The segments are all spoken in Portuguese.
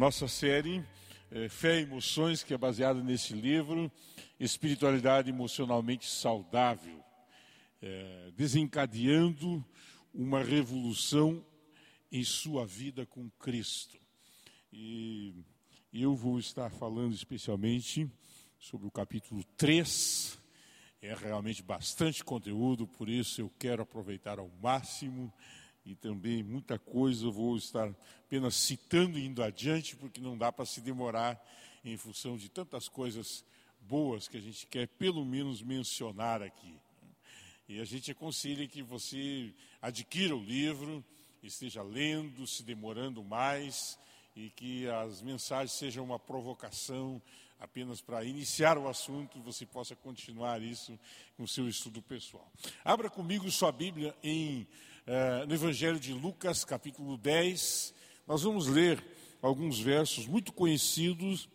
nossa série é, Fé e Emoções, que é baseada nesse livro, Espiritualidade Emocionalmente Saudável, é, desencadeando uma revolução em sua vida com Cristo. E eu vou estar falando especialmente sobre o capítulo 3. É realmente bastante conteúdo, por isso eu quero aproveitar ao máximo e também muita coisa eu vou estar apenas citando indo adiante, porque não dá para se demorar em função de tantas coisas boas que a gente quer pelo menos mencionar aqui. E a gente aconselha que você adquira o livro, esteja lendo, se demorando mais, e que as mensagens sejam uma provocação apenas para iniciar o assunto e você possa continuar isso com seu estudo pessoal. Abra comigo sua Bíblia em é, no Evangelho de Lucas, capítulo 10. Nós vamos ler alguns versos muito conhecidos.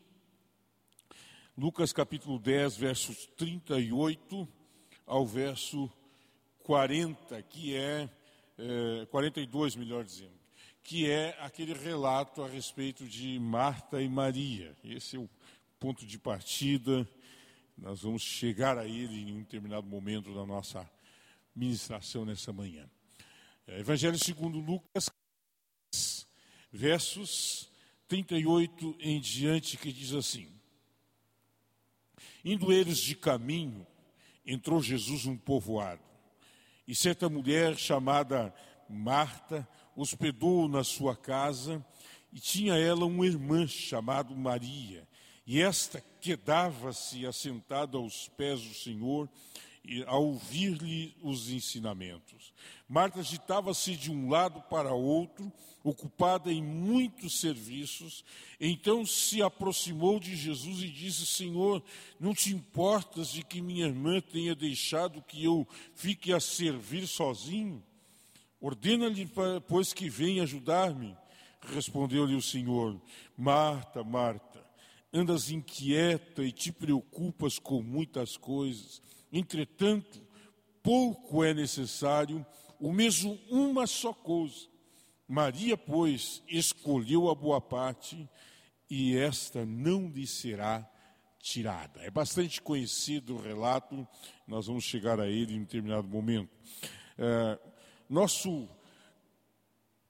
Lucas, capítulo 10, versos 38 ao verso 40, que é, é 42, melhor dizendo, que é aquele relato a respeito de Marta e Maria. Esse é o ponto de partida. Nós vamos chegar a ele em um determinado momento da nossa ministração nessa manhã. É, Evangelho segundo Lucas, versos 38 em diante, que diz assim: Indo eles de caminho, entrou Jesus num povoado, e certa mulher chamada Marta hospedou na sua casa, e tinha ela uma irmã chamada Maria, e esta quedava-se assentada aos pés do Senhor a ouvir-lhe os ensinamentos. Marta agitava-se de um lado para outro, ocupada em muitos serviços. Então se aproximou de Jesus e disse: Senhor, não te importas de que minha irmã tenha deixado que eu fique a servir sozinho? Ordena-lhe, pois, que venha ajudar-me. Respondeu-lhe o Senhor: Marta, Marta, andas inquieta e te preocupas com muitas coisas Entretanto, pouco é necessário, o mesmo uma só coisa. Maria, pois, escolheu a boa parte e esta não lhe será tirada. É bastante conhecido o relato, nós vamos chegar a ele em determinado momento. É, nosso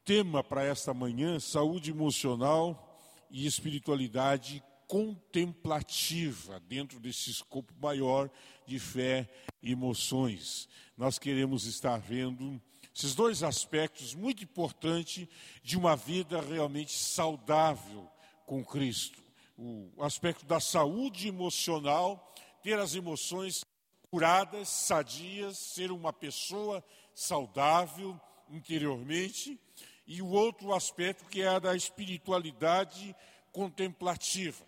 tema para esta manhã: saúde emocional e espiritualidade contemplativa dentro desse escopo maior de fé e emoções. Nós queremos estar vendo esses dois aspectos muito importantes de uma vida realmente saudável com Cristo. O aspecto da saúde emocional, ter as emoções curadas, sadias, ser uma pessoa saudável interiormente, e o outro aspecto que é a da espiritualidade contemplativa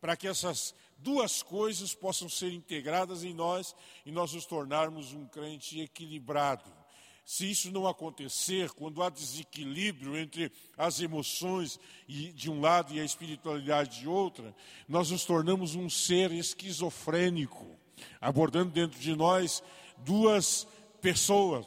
para que essas duas coisas possam ser integradas em nós e nós nos tornarmos um crente equilibrado. Se isso não acontecer, quando há desequilíbrio entre as emoções de um lado e a espiritualidade de outra, nós nos tornamos um ser esquizofrênico, abordando dentro de nós duas pessoas,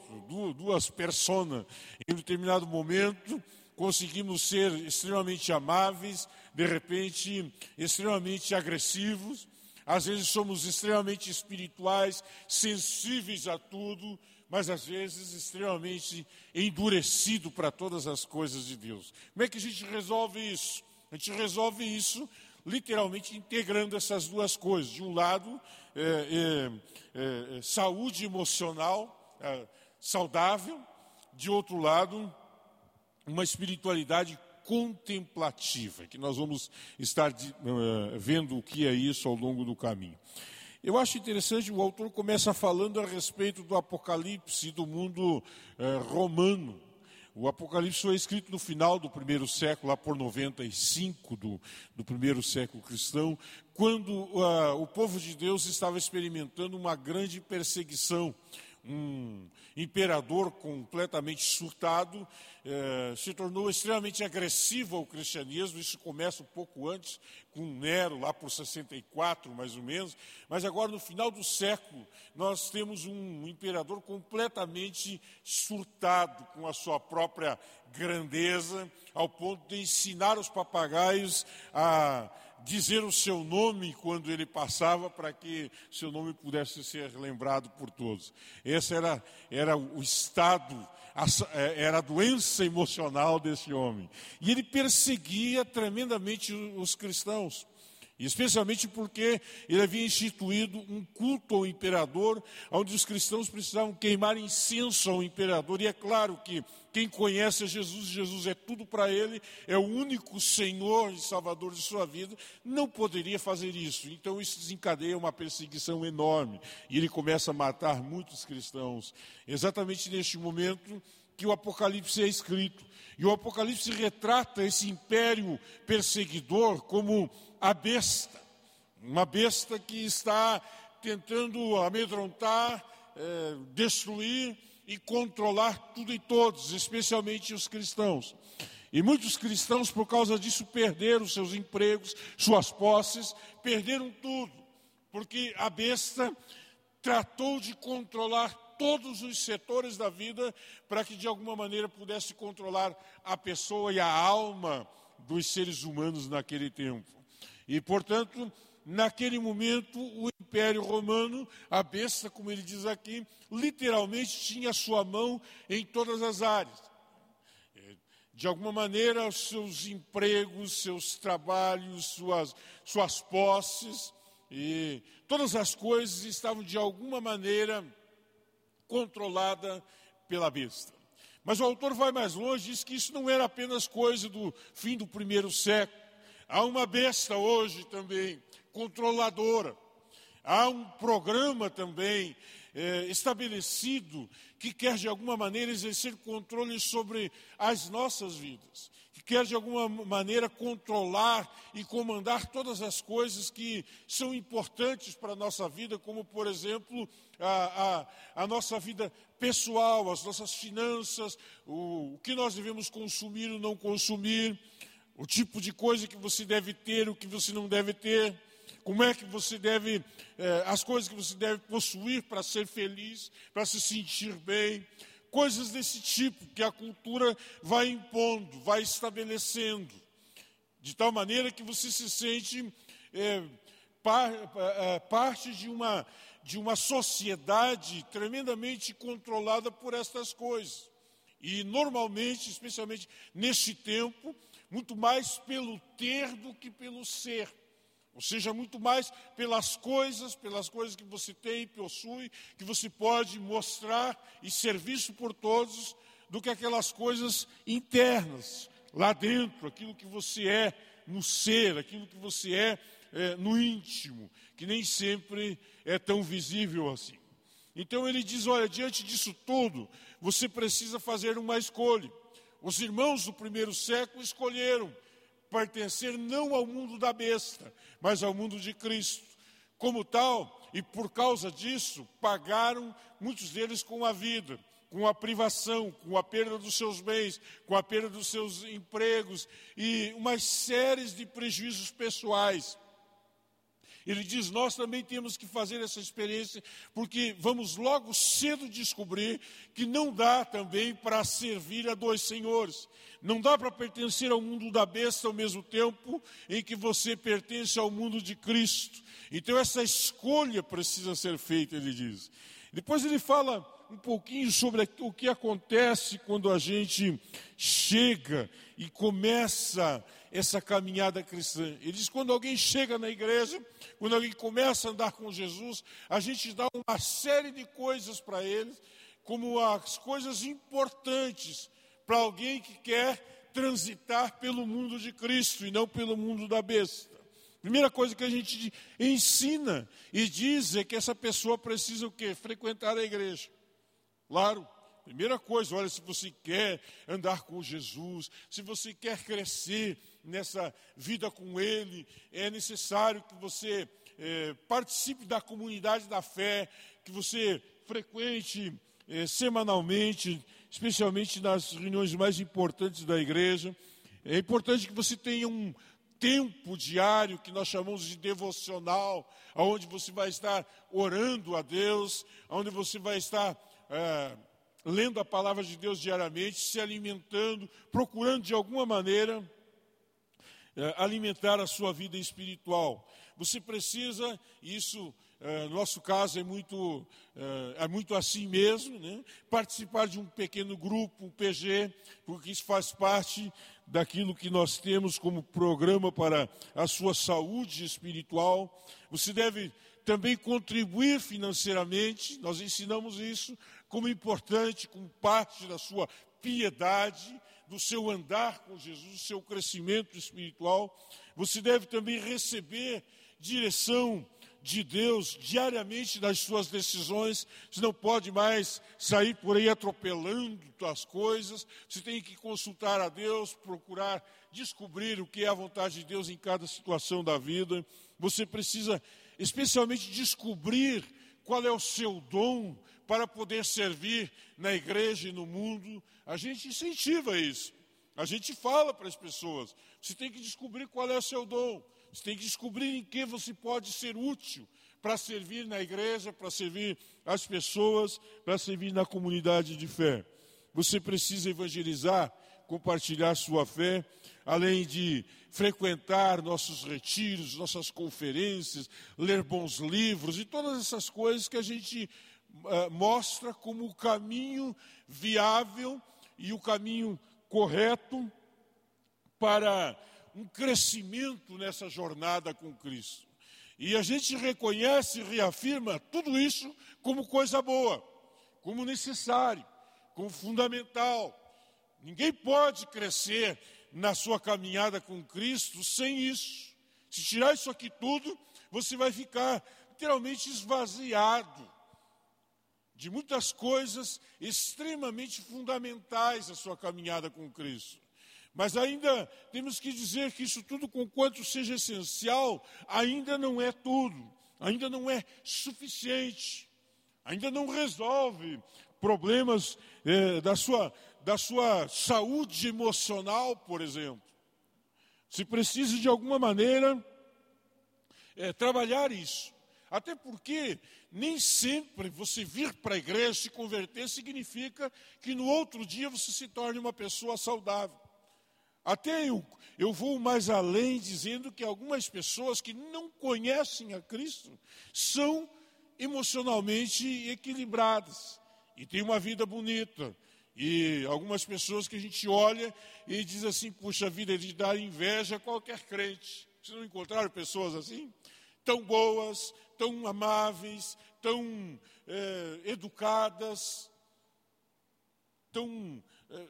duas personas. Em determinado momento, conseguimos ser extremamente amáveis, de repente extremamente agressivos, às vezes somos extremamente espirituais, sensíveis a tudo, mas às vezes extremamente endurecido para todas as coisas de Deus. Como é que a gente resolve isso? A gente resolve isso literalmente integrando essas duas coisas. De um lado, é, é, é, saúde emocional é, saudável, de outro lado, uma espiritualidade contemplativa, que nós vamos estar uh, vendo o que é isso ao longo do caminho. Eu acho interessante, o autor começa falando a respeito do Apocalipse do mundo uh, romano. O Apocalipse foi escrito no final do primeiro século, lá por 95 do, do primeiro século cristão, quando uh, o povo de Deus estava experimentando uma grande perseguição um imperador completamente surtado, eh, se tornou extremamente agressivo ao cristianismo. Isso começa um pouco antes, com Nero, lá por 64 mais ou menos. Mas agora, no final do século, nós temos um imperador completamente surtado com a sua própria grandeza, ao ponto de ensinar os papagaios a dizer o seu nome quando ele passava, para que seu nome pudesse ser lembrado por todos. Esse era, era o estado, é, era a doença emocional desse homem. E ele perseguia tremendamente os cristãos especialmente porque ele havia instituído um culto ao imperador, onde os cristãos precisavam queimar incenso ao imperador. E é claro que quem conhece Jesus, Jesus é tudo para ele, é o único Senhor e Salvador de sua vida, não poderia fazer isso. Então isso desencadeia uma perseguição enorme. E ele começa a matar muitos cristãos. Exatamente neste momento que o Apocalipse é escrito. E o Apocalipse retrata esse império perseguidor como a besta, uma besta que está tentando amedrontar, é, destruir e controlar tudo e todos, especialmente os cristãos. E muitos cristãos, por causa disso, perderam seus empregos, suas posses, perderam tudo, porque a besta tratou de controlar todos os setores da vida para que de alguma maneira pudesse controlar a pessoa e a alma dos seres humanos naquele tempo. E, portanto, naquele momento, o Império Romano, a besta, como ele diz aqui, literalmente tinha sua mão em todas as áreas. De alguma maneira, os seus empregos, seus trabalhos, suas, suas posses, e todas as coisas estavam de alguma maneira controladas pela besta. Mas o autor vai mais longe, diz que isso não era apenas coisa do fim do primeiro século. Há uma besta hoje também, controladora. Há um programa também é, estabelecido que quer de alguma maneira exercer controle sobre as nossas vidas, quer de alguma maneira controlar e comandar todas as coisas que são importantes para a nossa vida, como por exemplo a, a, a nossa vida pessoal, as nossas finanças, o, o que nós devemos consumir ou não consumir o tipo de coisa que você deve ter, o que você não deve ter, como é que você deve, eh, as coisas que você deve possuir para ser feliz, para se sentir bem, coisas desse tipo que a cultura vai impondo, vai estabelecendo, de tal maneira que você se sente eh, par, eh, parte de uma, de uma sociedade tremendamente controlada por estas coisas. E normalmente, especialmente neste tempo, muito mais pelo ter do que pelo ser. Ou seja, muito mais pelas coisas, pelas coisas que você tem e possui, que você pode mostrar e ser visto por todos, do que aquelas coisas internas, lá dentro, aquilo que você é no ser, aquilo que você é, é no íntimo, que nem sempre é tão visível assim. Então ele diz: olha, diante disso tudo, você precisa fazer uma escolha. Os irmãos do primeiro século escolheram pertencer não ao mundo da besta, mas ao mundo de Cristo. Como tal, e por causa disso, pagaram muitos deles com a vida, com a privação, com a perda dos seus bens, com a perda dos seus empregos e umas séries de prejuízos pessoais. Ele diz: Nós também temos que fazer essa experiência, porque vamos logo cedo descobrir que não dá também para servir a dois senhores. Não dá para pertencer ao mundo da besta ao mesmo tempo em que você pertence ao mundo de Cristo. Então, essa escolha precisa ser feita, ele diz. Depois, ele fala um pouquinho sobre o que acontece quando a gente chega e começa essa caminhada cristã. Ele diz: quando alguém chega na igreja, quando alguém começa a andar com Jesus, a gente dá uma série de coisas para ele, como as coisas importantes para alguém que quer transitar pelo mundo de Cristo e não pelo mundo da besta. Primeira coisa que a gente ensina e diz é que essa pessoa precisa o quê? Frequentar a igreja. Claro, primeira coisa, olha, se você quer andar com Jesus, se você quer crescer, nessa vida com Ele, é necessário que você é, participe da comunidade da fé, que você frequente eh, semanalmente, especialmente nas reuniões mais importantes da igreja. É importante que você tenha um tempo diário que nós chamamos de devocional, onde você vai estar orando a Deus, onde você vai estar é, lendo a palavra de Deus diariamente, se alimentando, procurando de alguma maneira é, alimentar a sua vida espiritual. Você precisa, isso é, no nosso caso é muito, é, é muito assim mesmo, né? participar de um pequeno grupo, um PG, porque isso faz parte daquilo que nós temos como programa para a sua saúde espiritual. Você deve também contribuir financeiramente, nós ensinamos isso como importante, como parte da sua piedade, do seu andar com Jesus, do seu crescimento espiritual. Você deve também receber direção de Deus diariamente nas suas decisões. Você não pode mais sair por aí atropelando as coisas. Você tem que consultar a Deus, procurar descobrir o que é a vontade de Deus em cada situação da vida. Você precisa, especialmente, descobrir qual é o seu dom para poder servir na igreja e no mundo. A gente incentiva isso. A gente fala para as pessoas: você tem que descobrir qual é o seu dom. Você tem que descobrir em que você pode ser útil para servir na igreja, para servir as pessoas, para servir na comunidade de fé. Você precisa evangelizar, compartilhar sua fé, além de frequentar nossos retiros, nossas conferências, ler bons livros e todas essas coisas que a gente mostra como o caminho viável e o caminho correto para um crescimento nessa jornada com Cristo. E a gente reconhece e reafirma tudo isso como coisa boa, como necessário, como fundamental. Ninguém pode crescer na sua caminhada com Cristo sem isso. Se tirar isso aqui tudo, você vai ficar literalmente esvaziado de muitas coisas extremamente fundamentais à sua caminhada com Cristo. Mas ainda temos que dizer que isso tudo, com quanto seja essencial, ainda não é tudo, ainda não é suficiente, ainda não resolve problemas eh, da, sua, da sua saúde emocional, por exemplo. Se precisa de alguma maneira eh, trabalhar isso. Até porque nem sempre você vir para a igreja se converter significa que no outro dia você se torne uma pessoa saudável. Até eu, eu vou mais além dizendo que algumas pessoas que não conhecem a Cristo são emocionalmente equilibradas e têm uma vida bonita. E algumas pessoas que a gente olha e diz assim: puxa vida, de dar inveja a qualquer crente. Vocês não encontraram pessoas assim? Tão boas, tão amáveis, tão é, educadas, tão. É,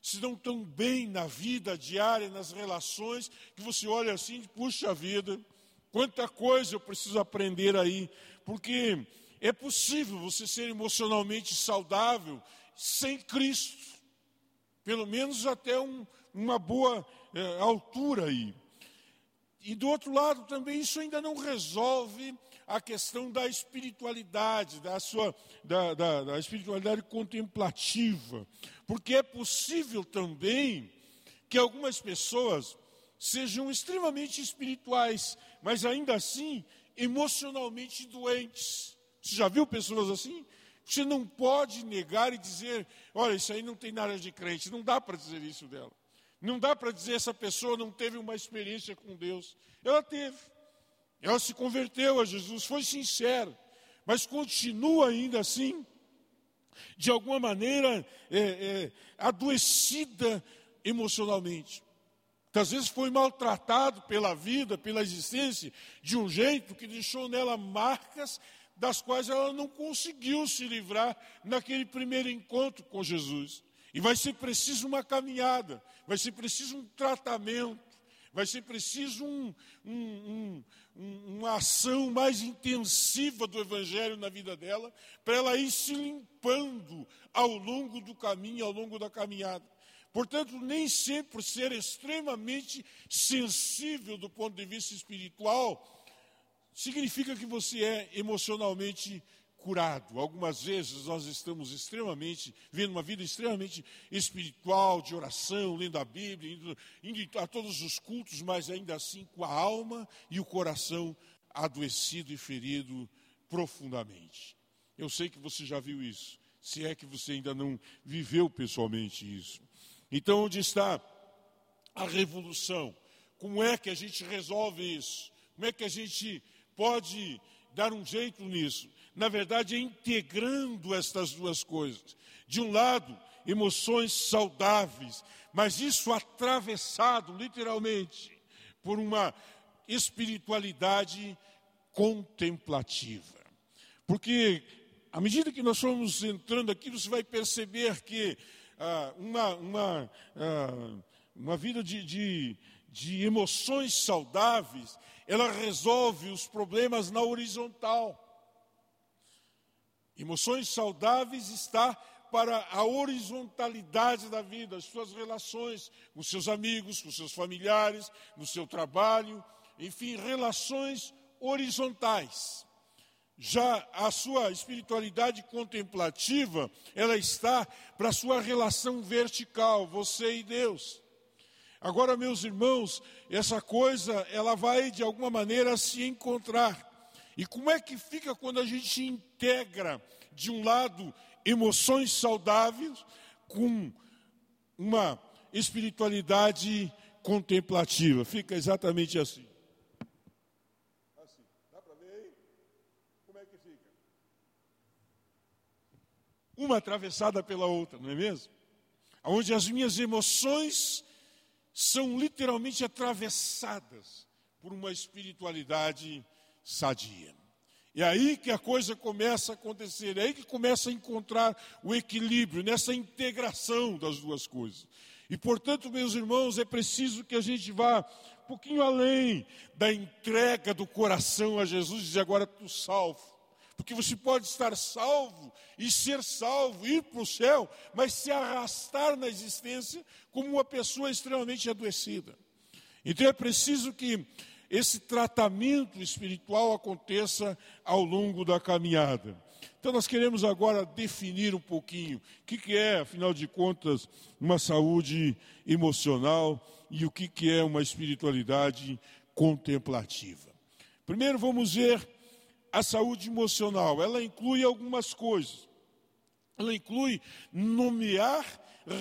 se dão tão bem na vida diária, nas relações, que você olha assim, puxa vida, quanta coisa eu preciso aprender aí, porque é possível você ser emocionalmente saudável sem Cristo, pelo menos até um, uma boa é, altura aí. E do outro lado também isso ainda não resolve a questão da espiritualidade, da sua da, da, da espiritualidade contemplativa, porque é possível também que algumas pessoas sejam extremamente espirituais, mas ainda assim emocionalmente doentes. Você já viu pessoas assim? Você não pode negar e dizer, olha, isso aí não tem nada de crente. Não dá para dizer isso dela. Não dá para dizer essa pessoa não teve uma experiência com Deus. Ela teve. Ela se converteu a Jesus, foi sincera, mas continua ainda assim, de alguma maneira, é, é, adoecida emocionalmente. Às vezes foi maltratado pela vida, pela existência, de um jeito que deixou nela marcas das quais ela não conseguiu se livrar naquele primeiro encontro com Jesus. E vai ser preciso uma caminhada, vai ser preciso um tratamento, vai ser preciso um, um, um, uma ação mais intensiva do Evangelho na vida dela, para ela ir se limpando ao longo do caminho, ao longo da caminhada. Portanto, nem sempre ser extremamente sensível do ponto de vista espiritual significa que você é emocionalmente curado. Algumas vezes nós estamos extremamente, vivendo uma vida extremamente espiritual, de oração, lendo a Bíblia, indo, indo a todos os cultos, mas ainda assim com a alma e o coração adoecido e ferido profundamente. Eu sei que você já viu isso, se é que você ainda não viveu pessoalmente isso. Então, onde está a revolução? Como é que a gente resolve isso? Como é que a gente pode dar um jeito nisso? Na verdade, é integrando estas duas coisas. De um lado, emoções saudáveis, mas isso atravessado literalmente por uma espiritualidade contemplativa. Porque à medida que nós formos entrando aqui, você vai perceber que ah, uma, uma, ah, uma vida de, de, de emoções saudáveis, ela resolve os problemas na horizontal. Emoções saudáveis está para a horizontalidade da vida, as suas relações com seus amigos, com seus familiares, no seu trabalho, enfim, relações horizontais. Já a sua espiritualidade contemplativa, ela está para a sua relação vertical, você e Deus. Agora, meus irmãos, essa coisa, ela vai de alguma maneira se encontrar. E como é que fica quando a gente integra, de um lado, emoções saudáveis com uma espiritualidade contemplativa? Fica exatamente assim. Assim, é? Uma atravessada pela outra, não é mesmo? Onde as minhas emoções são literalmente atravessadas por uma espiritualidade sadia. É aí que a coisa começa a acontecer, é aí que começa a encontrar o equilíbrio, nessa integração das duas coisas. E portanto, meus irmãos, é preciso que a gente vá um pouquinho além da entrega do coração a Jesus e dizer agora tu salvo. Porque você pode estar salvo e ser salvo, ir para o céu, mas se arrastar na existência como uma pessoa extremamente adoecida. Então é preciso que esse tratamento espiritual aconteça ao longo da caminhada. Então nós queremos agora definir um pouquinho o que, é, afinal de contas, uma saúde emocional e o que, que é uma espiritualidade contemplativa. Primeiro vamos ver a saúde emocional, ela inclui algumas coisas. Ela inclui nomear,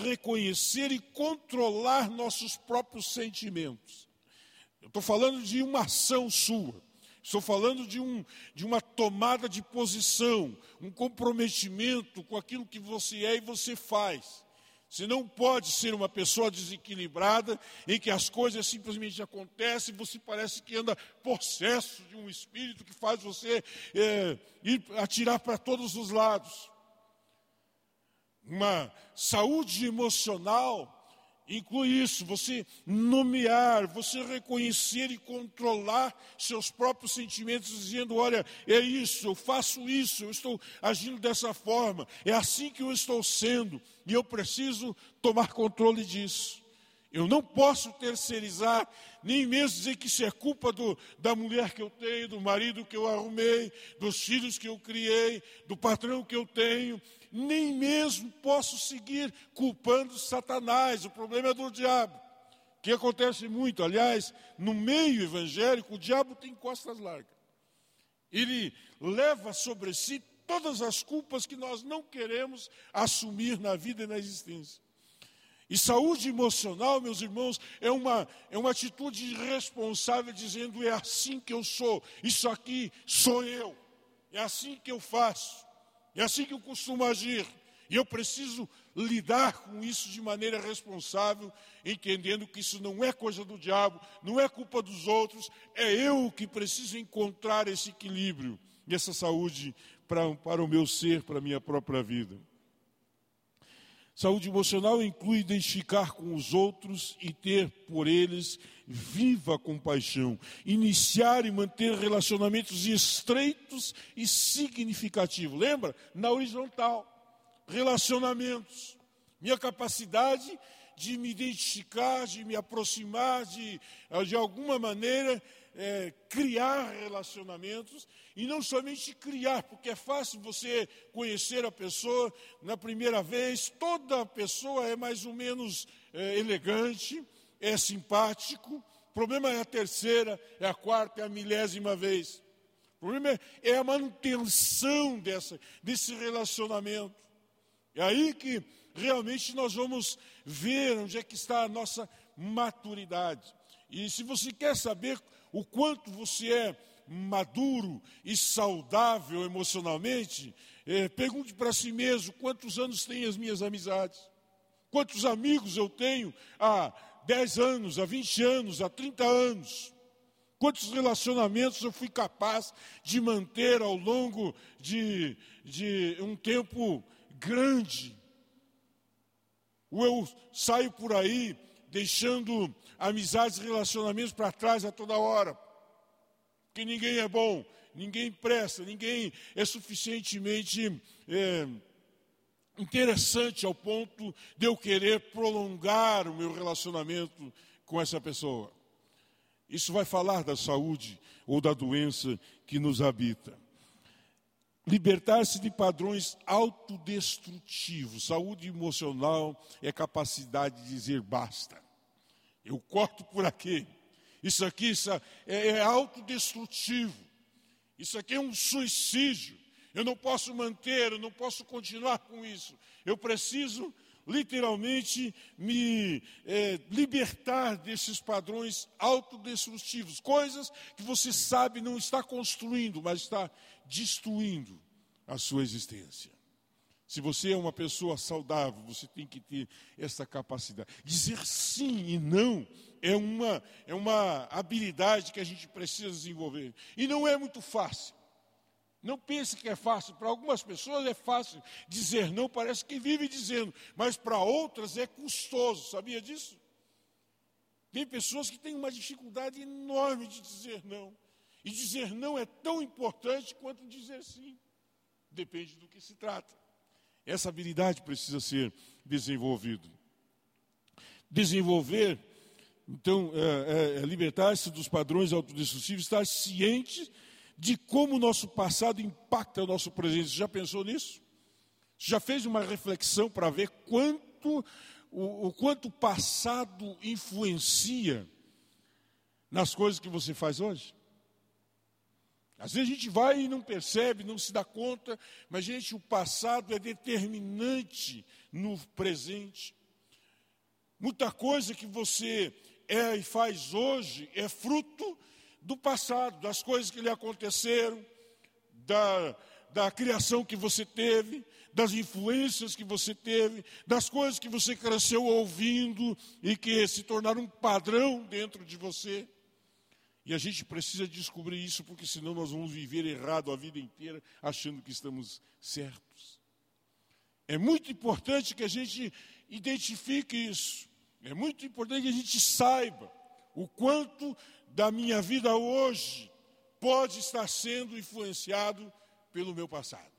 reconhecer e controlar nossos próprios sentimentos. Eu estou falando de uma ação sua. Estou falando de, um, de uma tomada de posição, um comprometimento com aquilo que você é e você faz. Você não pode ser uma pessoa desequilibrada em que as coisas simplesmente acontecem, você parece que anda possesso de um espírito que faz você é, ir atirar para todos os lados. Uma saúde emocional inclui isso, você nomear, você reconhecer e controlar seus próprios sentimentos, dizendo: olha, é isso, eu faço isso, eu estou agindo dessa forma, é assim que eu estou sendo, e eu preciso tomar controle disso. Eu não posso terceirizar, nem mesmo dizer que isso é culpa do, da mulher que eu tenho, do marido que eu arrumei, dos filhos que eu criei, do patrão que eu tenho nem mesmo posso seguir culpando Satanás, o problema é do diabo, que acontece muito. Aliás, no meio evangélico, o diabo tem costas largas. Ele leva sobre si todas as culpas que nós não queremos assumir na vida e na existência. E saúde emocional, meus irmãos, é uma, é uma atitude responsável, dizendo: é assim que eu sou, isso aqui sou eu, é assim que eu faço. É assim que eu costumo agir. E eu preciso lidar com isso de maneira responsável, entendendo que isso não é coisa do diabo, não é culpa dos outros, é eu que preciso encontrar esse equilíbrio e essa saúde para, para o meu ser, para a minha própria vida. Saúde emocional inclui identificar com os outros e ter por eles viva compaixão, iniciar e manter relacionamentos estreitos e significativos. Lembra? Na horizontal, relacionamentos. Minha capacidade de me identificar, de me aproximar, de, de alguma maneira é, criar relacionamentos e não somente criar, porque é fácil você conhecer a pessoa na primeira vez, toda pessoa é mais ou menos é, elegante, é simpático. O problema é a terceira, é a quarta, é a milésima vez. O problema é, é a manutenção dessa, desse relacionamento. É aí que realmente nós vamos ver onde é que está a nossa maturidade. E se você quer saber o quanto você é maduro e saudável emocionalmente, é, pergunte para si mesmo quantos anos têm as minhas amizades, quantos amigos eu tenho há 10 anos, há 20 anos, há 30 anos. Quantos relacionamentos eu fui capaz de manter ao longo de, de um tempo grande? Ou eu saio por aí deixando amizades e relacionamentos para trás a toda hora. Que ninguém é bom, ninguém presta, ninguém é suficientemente é, interessante ao ponto de eu querer prolongar o meu relacionamento com essa pessoa. Isso vai falar da saúde ou da doença que nos habita. Libertar-se de padrões autodestrutivos. Saúde emocional é capacidade de dizer basta. Eu corto por aqui. Isso aqui isso é, é autodestrutivo. Isso aqui é um suicídio. Eu não posso manter, eu não posso continuar com isso. Eu preciso literalmente me é, libertar desses padrões autodestrutivos, coisas que você sabe não está construindo, mas está destruindo a sua existência. Se você é uma pessoa saudável, você tem que ter essa capacidade. Dizer sim e não é uma, é uma habilidade que a gente precisa desenvolver. E não é muito fácil. Não pense que é fácil. Para algumas pessoas é fácil dizer não, parece que vive dizendo, mas para outras é custoso. Sabia disso? Tem pessoas que têm uma dificuldade enorme de dizer não. E dizer não é tão importante quanto dizer sim. Depende do que se trata. Essa habilidade precisa ser desenvolvida. Desenvolver, então, é, é, é libertar-se dos padrões autodestrutivos, estar ciente de como o nosso passado impacta o nosso presente. Você já pensou nisso? Já fez uma reflexão para ver quanto o, o quanto o passado influencia nas coisas que você faz hoje? Às vezes a gente vai e não percebe, não se dá conta, mas, gente, o passado é determinante no presente. Muita coisa que você é e faz hoje é fruto do passado, das coisas que lhe aconteceram, da, da criação que você teve, das influências que você teve, das coisas que você cresceu ouvindo e que se tornaram um padrão dentro de você. E a gente precisa descobrir isso, porque senão nós vamos viver errado a vida inteira, achando que estamos certos. É muito importante que a gente identifique isso. É muito importante que a gente saiba o quanto da minha vida hoje pode estar sendo influenciado pelo meu passado.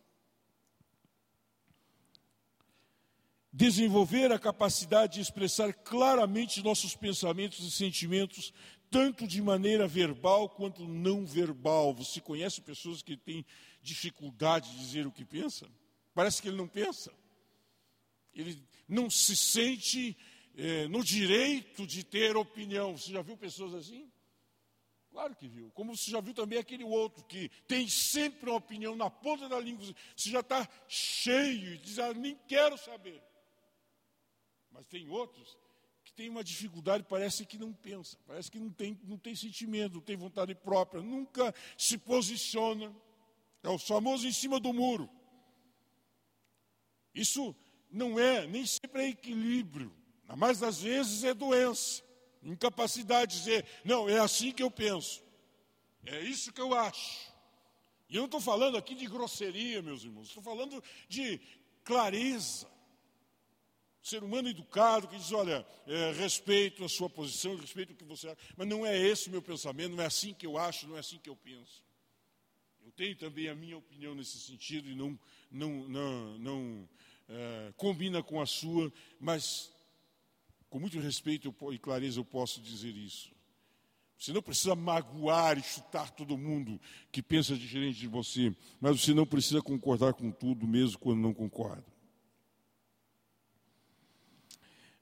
Desenvolver a capacidade de expressar claramente nossos pensamentos e sentimentos tanto de maneira verbal quanto não verbal. Você conhece pessoas que têm dificuldade de dizer o que pensa? Parece que ele não pensa. Ele não se sente é, no direito de ter opinião. Você já viu pessoas assim? Claro que viu. Como você já viu também aquele outro que tem sempre uma opinião na ponta da língua. Você já está cheio e diz, ah, nem quero saber. Mas tem outros que tem uma dificuldade, parece que não pensa, parece que não tem, não tem sentimento, não tem vontade própria, nunca se posiciona. É o famoso em cima do muro. Isso não é, nem sempre é equilíbrio. Mais das vezes é doença, incapacidade de dizer, não, é assim que eu penso. É isso que eu acho. E eu não estou falando aqui de grosseria, meus irmãos, estou falando de clareza ser humano educado que diz: olha, é, respeito a sua posição, respeito o que você acha, mas não é esse o meu pensamento, não é assim que eu acho, não é assim que eu penso. Eu tenho também a minha opinião nesse sentido e não, não, não, não é, combina com a sua, mas com muito respeito e clareza eu posso dizer isso. Você não precisa magoar e chutar todo mundo que pensa diferente de você, mas você não precisa concordar com tudo, mesmo quando não concorda.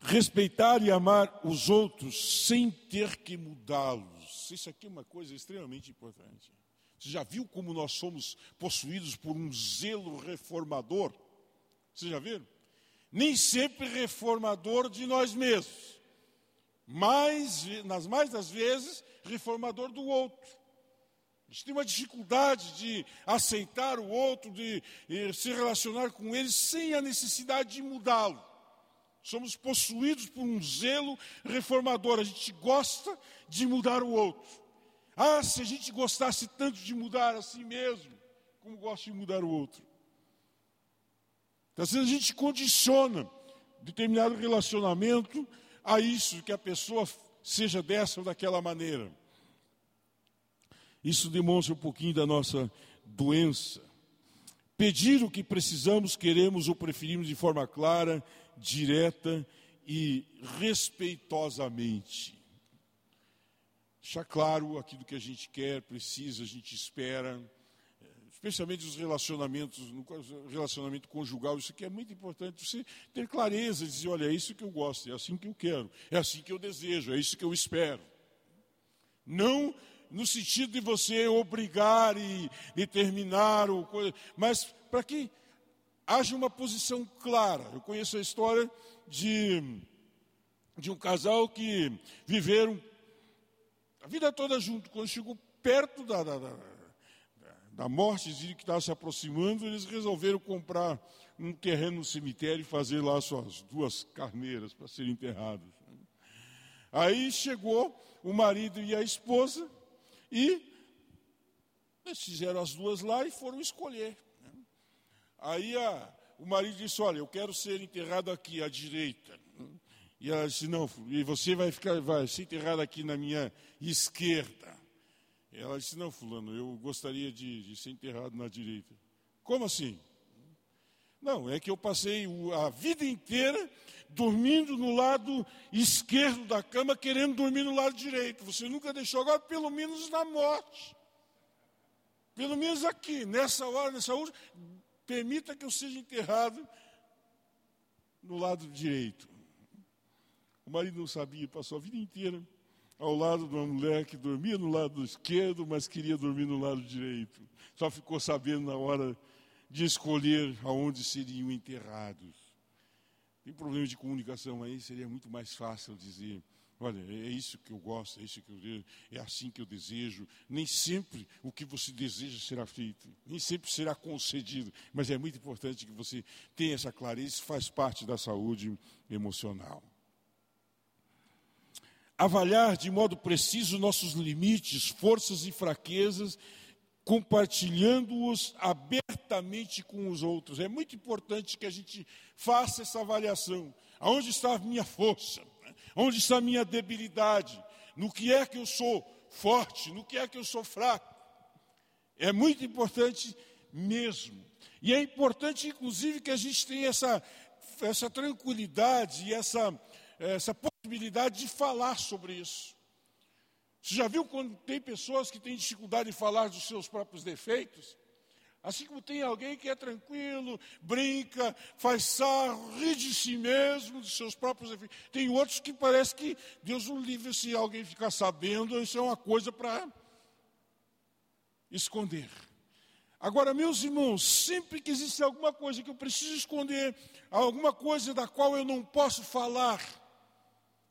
Respeitar e amar os outros sem ter que mudá-los. Isso aqui é uma coisa extremamente importante. Você já viu como nós somos possuídos por um zelo reformador? Você já viu? Nem sempre reformador de nós mesmos, mas, nas mais das vezes, reformador do outro. A gente tem uma dificuldade de aceitar o outro, de eh, se relacionar com ele sem a necessidade de mudá-lo. Somos possuídos por um zelo reformador. A gente gosta de mudar o outro. Ah, se a gente gostasse tanto de mudar a si mesmo, como gosta de mudar o outro. Às vezes a gente condiciona determinado relacionamento a isso, que a pessoa seja dessa ou daquela maneira. Isso demonstra um pouquinho da nossa doença. Pedir o que precisamos, queremos ou preferimos de forma clara direta e respeitosamente. Deixar claro aquilo que a gente quer, precisa, a gente espera, especialmente os relacionamentos, no relacionamento conjugal, isso aqui é muito importante, você ter clareza, dizer, olha, é isso que eu gosto, é assim que eu quero, é assim que eu desejo, é isso que eu espero. Não no sentido de você obrigar e determinar, ou coisa, mas para que haja uma posição clara. Eu conheço a história de, de um casal que viveram a vida toda junto. Quando chegou perto da, da, da, da morte, de que estava se aproximando, eles resolveram comprar um terreno no cemitério e fazer lá suas duas carneiras para serem enterradas. Aí chegou o marido e a esposa e eles fizeram as duas lá e foram escolher. Aí a, o marido disse: Olha, eu quero ser enterrado aqui à direita. E ela disse: Não, e você vai ficar, vai ser enterrado aqui na minha esquerda. Ela disse: Não, fulano, eu gostaria de, de ser enterrado na direita. Como assim? Não, é que eu passei a vida inteira dormindo no lado esquerdo da cama, querendo dormir no lado direito. Você nunca deixou, agora pelo menos na morte. Pelo menos aqui, nessa hora, nessa última, permita que eu seja enterrado no lado direito. O marido não sabia, passou a vida inteira ao lado de uma mulher que dormia no lado esquerdo, mas queria dormir no lado direito. Só ficou sabendo na hora de escolher aonde seriam enterrados. Tem problema de comunicação aí, seria muito mais fácil dizer Olha, é isso que eu gosto, é isso que eu é assim que eu desejo. Nem sempre o que você deseja será feito, nem sempre será concedido, mas é muito importante que você tenha essa clareza, isso faz parte da saúde emocional. Avaliar de modo preciso nossos limites, forças e fraquezas, compartilhando-os abertamente com os outros. É muito importante que a gente faça essa avaliação. Aonde está a minha força? Onde está a minha debilidade? No que é que eu sou forte? No que é que eu sou fraco? É muito importante mesmo. E é importante, inclusive, que a gente tenha essa, essa tranquilidade e essa, essa possibilidade de falar sobre isso. Você já viu quando tem pessoas que têm dificuldade de falar dos seus próprios defeitos? Assim como tem alguém que é tranquilo, brinca, faz sarro, ri de si mesmo, dos seus próprios efeitos. Tem outros que parece que Deus não livre se alguém ficar sabendo, isso é uma coisa para esconder. Agora, meus irmãos, sempre que existe alguma coisa que eu preciso esconder, alguma coisa da qual eu não posso falar,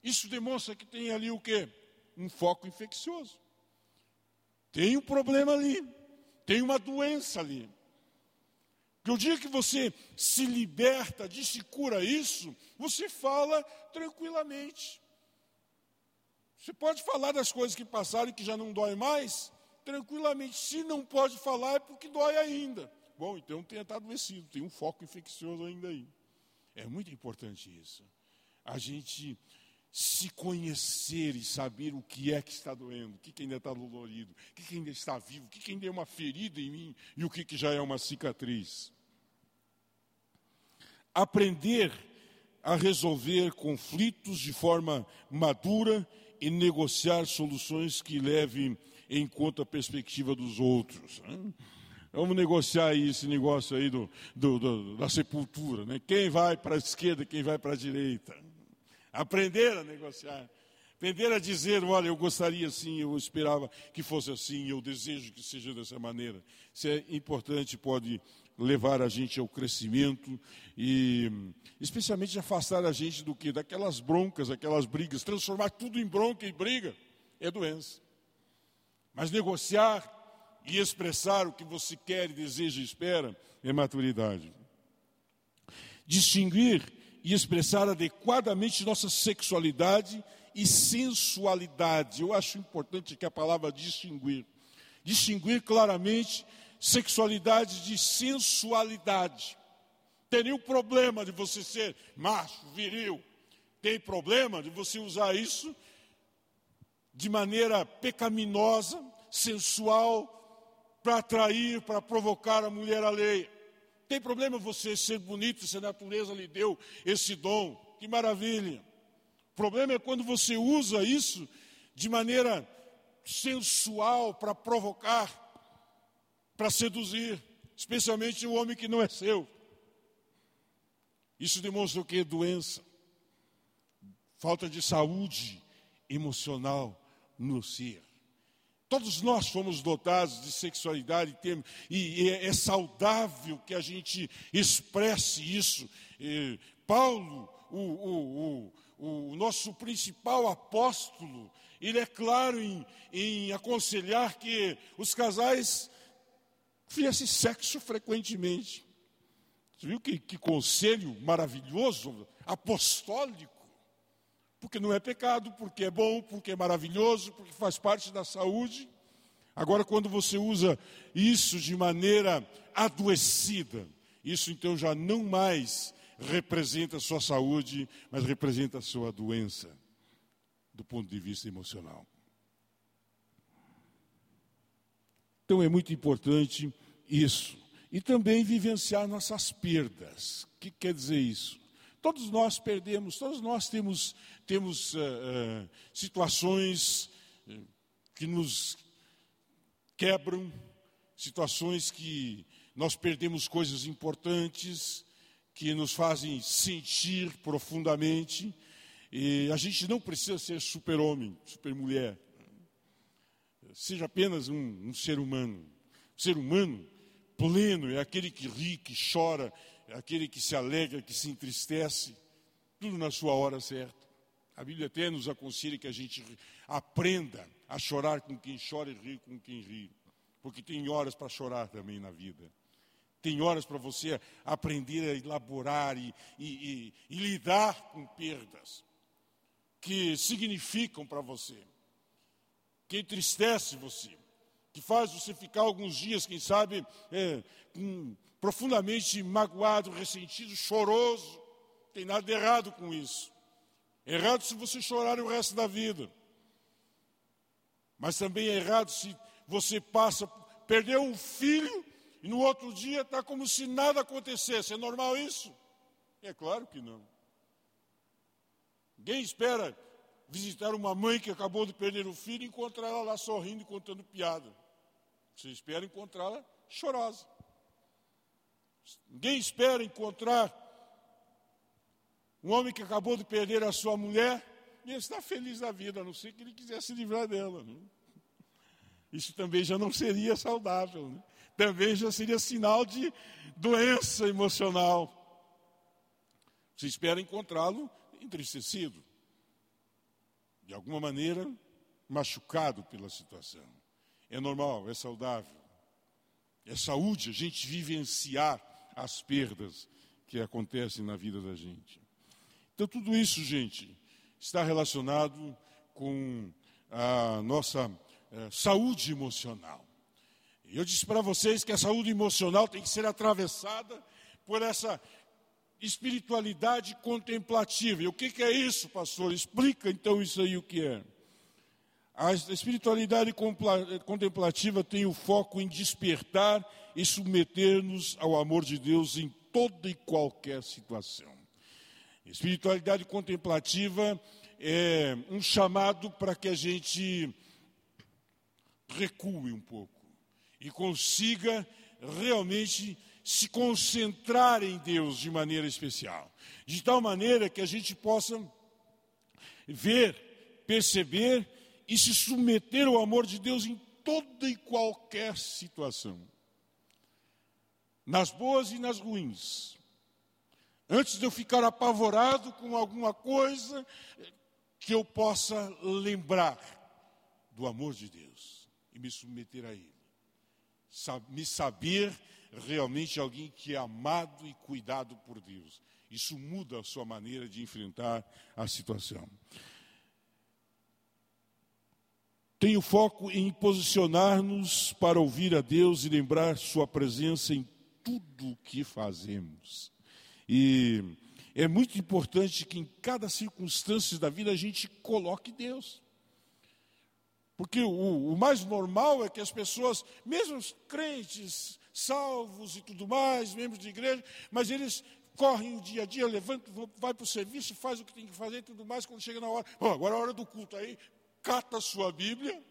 isso demonstra que tem ali o quê? Um foco infeccioso. Tem um problema ali. Tem uma doença ali. Que o dia que você se liberta, de se cura isso, você fala tranquilamente. Você pode falar das coisas que passaram e que já não dói mais, tranquilamente. Se não pode falar, é porque dói ainda. Bom, então tem está adoecido, tem um foco infeccioso ainda aí. É muito importante isso. A gente se conhecer e saber o que é que está doendo, o que, que ainda está dolorido, o que, que ainda está vivo, o que, que ainda é uma ferida em mim e o que, que já é uma cicatriz. Aprender a resolver conflitos de forma madura em negociar soluções que levem em conta a perspectiva dos outros. Né? Vamos negociar aí esse negócio aí do, do, do da sepultura. Né? Quem vai para a esquerda, quem vai para a direita. Aprender a negociar. Aprender a dizer, olha, eu gostaria assim, eu esperava que fosse assim, eu desejo que seja dessa maneira. Isso é importante, pode levar a gente ao crescimento e especialmente afastar a gente do que? Daquelas broncas, aquelas brigas, transformar tudo em bronca e briga é doença. Mas negociar e expressar o que você quer, deseja e espera é maturidade. Distinguir e expressar adequadamente nossa sexualidade e sensualidade. Eu acho importante que a palavra distinguir. Distinguir claramente sexualidade de sensualidade. Tem nenhum problema de você ser macho, viril. Tem problema de você usar isso de maneira pecaminosa, sensual, para atrair, para provocar a mulher alheia. Tem problema você ser bonito se a natureza lhe deu esse dom. Que maravilha. O problema é quando você usa isso de maneira sensual para provocar, para seduzir, especialmente o homem que não é seu. Isso demonstra o que? Doença, falta de saúde emocional no ser. Todos nós fomos dotados de sexualidade e é saudável que a gente expresse isso. Paulo, o, o, o, o nosso principal apóstolo, ele é claro em, em aconselhar que os casais fizesse sexo frequentemente. Você viu que, que conselho maravilhoso, apostólico? Porque não é pecado, porque é bom, porque é maravilhoso, porque faz parte da saúde. Agora, quando você usa isso de maneira adoecida, isso então já não mais representa a sua saúde, mas representa a sua doença, do ponto de vista emocional. Então é muito importante isso. E também vivenciar nossas perdas. O que quer dizer isso? Todos nós perdemos, todos nós temos, temos uh, uh, situações uh, que nos quebram, situações que nós perdemos coisas importantes, que nos fazem sentir profundamente. E a gente não precisa ser super-homem, super-mulher seja apenas um, um ser humano. O ser humano pleno é aquele que ri, que chora, aquele que se alegra, que se entristece, tudo na sua hora certa. A Bíblia até nos aconselha que a gente aprenda a chorar com quem chora e rir com quem ri, porque tem horas para chorar também na vida. Tem horas para você aprender a elaborar e, e, e, e lidar com perdas que significam para você que entristece você, que faz você ficar alguns dias, quem sabe, é, um, profundamente magoado, ressentido, choroso. Tem nada de errado com isso. É errado se você chorar o resto da vida. Mas também é errado se você passa, perdeu um filho e no outro dia está como se nada acontecesse. É normal isso? É claro que não. Ninguém espera visitar uma mãe que acabou de perder o filho e encontrar ela lá sorrindo e contando piada. Você espera encontrá-la chorosa. Ninguém espera encontrar um homem que acabou de perder a sua mulher e está feliz da vida, a não ser que ele quisesse se livrar dela. Né? Isso também já não seria saudável. Né? Também já seria sinal de doença emocional. Você espera encontrá-lo entristecido de alguma maneira, machucado pela situação. É normal, é saudável. É saúde a gente vivenciar as perdas que acontecem na vida da gente. Então, tudo isso, gente, está relacionado com a nossa é, saúde emocional. Eu disse para vocês que a saúde emocional tem que ser atravessada por essa espiritualidade contemplativa. E o que, que é isso, pastor? Explica então isso aí o que é. A espiritualidade contemplativa tem o foco em despertar e submeter-nos ao amor de Deus em toda e qualquer situação. Espiritualidade contemplativa é um chamado para que a gente recue um pouco e consiga realmente se concentrar em Deus de maneira especial, de tal maneira que a gente possa ver, perceber e se submeter ao amor de Deus em toda e qualquer situação, nas boas e nas ruins. Antes de eu ficar apavorado com alguma coisa, que eu possa lembrar do amor de Deus e me submeter a Ele. Me saber realmente alguém que é amado e cuidado por Deus. Isso muda a sua maneira de enfrentar a situação. Tenho foco em posicionar-nos para ouvir a Deus e lembrar Sua presença em tudo o que fazemos. E é muito importante que em cada circunstância da vida a gente coloque Deus. Porque o, o, mais normal é que as pessoas, mesmo os crentes, salvos e tudo mais, membros de igreja, mas eles correm o dia a dia, levantam, vai para o serviço, faz o que tem que fazer e tudo mais, quando chega na hora, oh, agora é a hora do culto, aí cata a sua Bíblia,